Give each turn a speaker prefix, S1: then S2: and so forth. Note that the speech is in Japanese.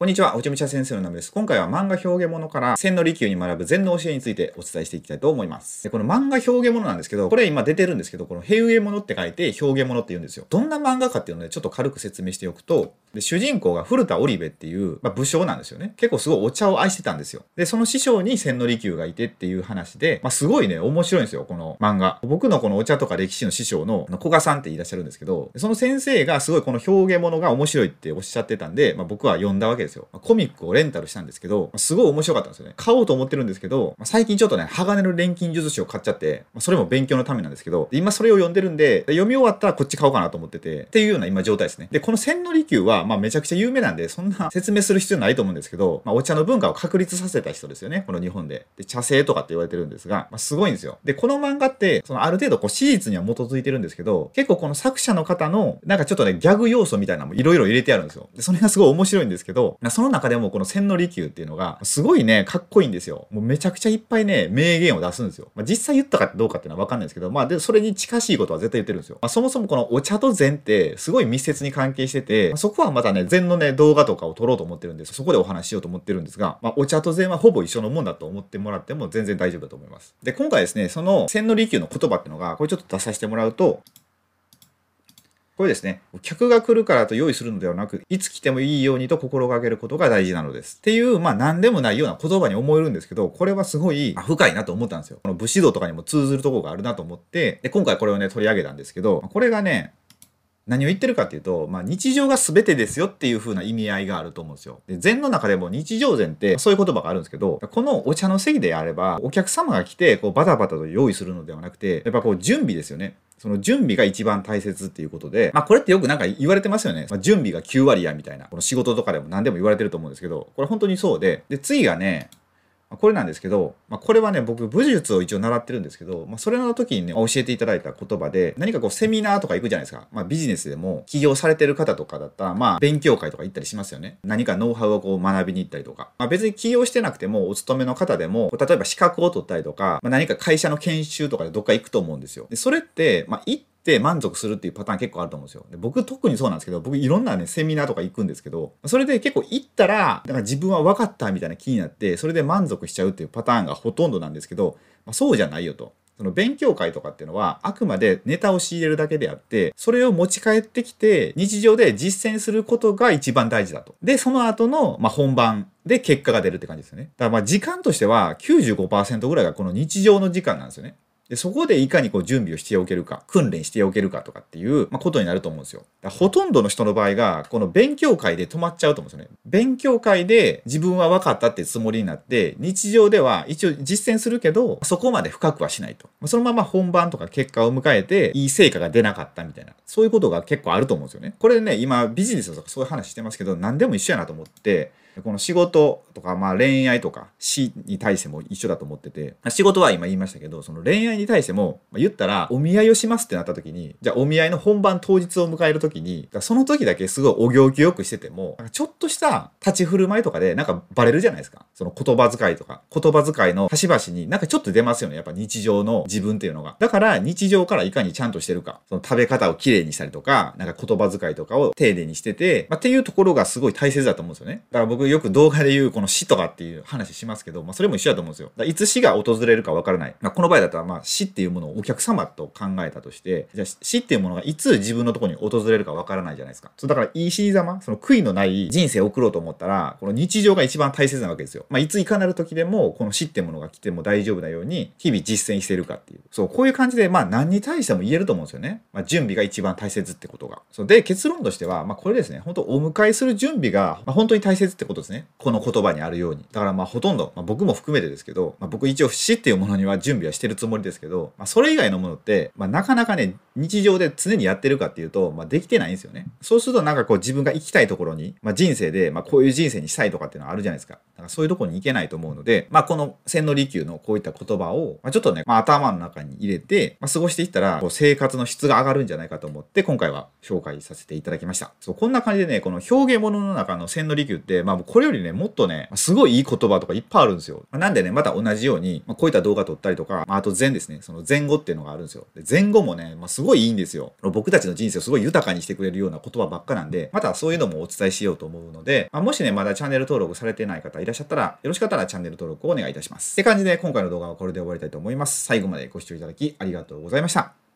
S1: こんにちは、おちむちゃ先生のナムです。今回は漫画表現物から千の利休に学ぶ禅の教えについてお伝えしていきたいと思います。でこの漫画表現物なんですけど、これ今出てるんですけど、この平上物って書いて表現物って言うんですよ。どんな漫画かっていうのでちょっと軽く説明しておくと、で主人公が古田織部っていう、まあ、武将なんですよね。結構すごいお茶を愛してたんですよ。で、その師匠に千の利休がいてっていう話で、まあ、すごいね、面白いんですよ、この漫画。僕のこのお茶とか歴史の師匠の古賀さんっていらっしゃるんですけど、その先生がすごいこの表現物が面白いっておっしゃってたんで、まあ、僕は読んだわけですよ。コミックをレンタルしたんですけど、すごい面白かったんですよね。買おうと思ってるんですけど、最近ちょっとね、鋼の錬金術師を買っちゃって、それも勉強のためなんですけど、今それを読んでるんで、読み終わったらこっち買おうかなと思ってて、っていうような今状態ですね。で、この千利休は、まあめちゃくちゃ有名なんで、そんな 説明する必要ないと思うんですけど、まあお茶の文化を確立させた人ですよね、この日本で。で、茶聖とかって言われてるんですが、まあすごいんですよ。で、この漫画って、そのある程度こう史実には基づいてるんですけど、結構この作者の方の、なんかちょっとね、ギャグ要素みたいなのもいろいろ入れてあるんですよ。で、それがすごい面白いんですけど、その中でもこの千利休っていうのが、すごいね、かっこいいんですよ。もうめちゃくちゃいっぱいね、名言を出すんですよ。まあ、実際言ったかどうかっていうのはわかんないですけど、まあ、で、それに近しいことは絶対言ってるんですよ。まあ、そもそもこのお茶と禅ってすごい密接に関係してて、まあ、そこはまたね、禅のね、動画とかを撮ろうと思ってるんです。そこでお話ししようと思ってるんですが、まあ、お茶と禅はほぼ一緒のもんだと思ってもらっても全然大丈夫だと思います。で、今回ですね、その千利休の言葉っていうのが、これちょっと出させてもらうと、これですね、客が来るからと用意するのではなく、いつ来てもいいようにと心がけることが大事なのです。っていう、まあ何でもないような言葉に思えるんですけど、これはすごい深いなと思ったんですよ。この武士道とかにも通ずるところがあるなと思って、で、今回これをね、取り上げたんですけど、これがね、何を言ってるかっていうと、まあ、日常が全てですよっていう風な意味合いがあると思うんですよ。で禅の中でも日常禅ってそういう言葉があるんですけど、このお茶の席であれば、お客様が来てこうバタバタと用意するのではなくて、やっぱこう準備ですよね。その準備が一番大切っていうことで、まあこれってよくなんか言われてますよね。まあ、準備が9割やみたいな。この仕事とかでも何でも言われてると思うんですけど、これ本当にそうで、で、次がね、これなんですけど、まあ、これはね、僕、武術を一応習ってるんですけど、まあ、それの時にね、教えていただいた言葉で、何かこう、セミナーとか行くじゃないですか。まあ、ビジネスでも、起業されてる方とかだったら、まあ、勉強会とか行ったりしますよね。何かノウハウをこう、学びに行ったりとか。まあ、別に起業してなくても、お勤めの方でも、例えば資格を取ったりとか、まあ、何か会社の研修とかでどっか行くと思うんですよ。で、それって、まあ、行って満足するっていうパターン結構あると思うんですよ。で僕特にそうなんですけど、僕いろんなね、セミナーとか行くんですけど、それで結構行ったら、だか自分は分かったみたいな気になって、それで満足しちゃうっていうパターンがほとんどなんですけど、まあ、そうじゃないよと。その勉強会とかっていうのはあくまでネタを仕入れるだけであって、それを持ち帰ってきて日常で実践することが一番大事だと。で、その後の、ま、本番で結果が出るって感じですよね。だからまあ時間としては95%ぐらいがこの日常の時間なんですよね。で、そこでいかにこう準備をしておけるか、訓練しておけるかとかっていう、まあ、ことになると思うんですよ。ほとんどの人の場合が、この勉強会で止まっちゃうと思うんですよね。勉強会で自分は分かったってつもりになって、日常では一応実践するけど、そこまで深くはしないと。そのまま本番とか結果を迎えて、いい成果が出なかったみたいな、そういうことが結構あると思うんですよね。これね、今ビジネスとかそういう話してますけど、何でも一緒やなと思って、この仕事とか、まあ恋愛とか死に対しても一緒だと思ってて、仕事は今言いましたけど、その恋愛に対しても、まあ、言ったらお見合いをしますってなった時に、じゃあお見合いの本番当日を迎える時に、その時だけすごいお行儀よくしてても、ちょっとした立ち振る舞いとかでなんかバレるじゃないですか。その言葉遣いとか、言葉遣いの端々になんかちょっと出ますよね。やっぱ日常の自分っていうのが。だから日常からいかにちゃんとしてるか、その食べ方をきれいにしたりとか、なんか言葉遣いとかを丁寧にしてて、まあ、っていうところがすごい大切だと思うんですよね。だから僕よく動画で言うこの死とかっていう話しますけど、まあ、それも一緒だと思うんですよ。いつ死が訪れるかわからない。まあ、この場合だったら、まあ、死っていうものをお客様と考えたとして、じゃ死っていうものがいつ自分のとこに訪れるかわからないじゃないですか。そうだから、いい死様、その悔いのない人生を送ろうと思ったら、この日常が一番大切なわけですよ。まあ、いついかなる時でも、この死っていうものが来ても大丈夫なように、日々実践してるかっていう。そう、こういう感じで、まあ、何に対しても言えると思うんですよね。まあ、準備が一番大切ってことが。そうで、結論としては、まあ、これですね。本当お迎えする準備が、まあ、本当に大切ってことですね。この言葉にあるように。だからまあほとんど、まあ、僕も含めてですけど、まあ、僕一応死っていうものには準備はしてるつもりですけど、まあ、それ以外のものって、まあ、なかなかね、日常で常にやってるかっていうと、まあ、できてないんですよね。そうするとなんかこう自分が生きたいところに、まあ、人生で、まあ、こういう人生にしたいとかっていうのはあるじゃないですか。だからそういうところに行けないと思うので、まあ、この千利休のこういった言葉を、まあ、ちょっとね、まあ、頭の中に入れて、まあ、過ごしていったら、こう生活の質が上がるんじゃないかと思って、今回は紹介させていただきました。そう、こんな感じでね、この表現物の中の千利休って、ま、あ、これよりね、もっとね、すごいいい言葉とかいっぱいあるんですよ。なんでね、また同じように、まあ、こういった動画撮ったりとか、まあ、あと前ですね、その前後っていうのがあるんですよ。で前後もね、まあ、すごいいいんですよ。僕たちの人生をすごい豊かにしてくれるような言葉ばっかなんで、またそういうのもお伝えしようと思うので、まあ、もしね、まだチャンネル登録されてない方いらっしゃったら、よろしかったらチャンネル登録をお願いいたします。って感じで、今回の動画はこれで終わりたいと思います。最後までご視聴いただきありがとうございました。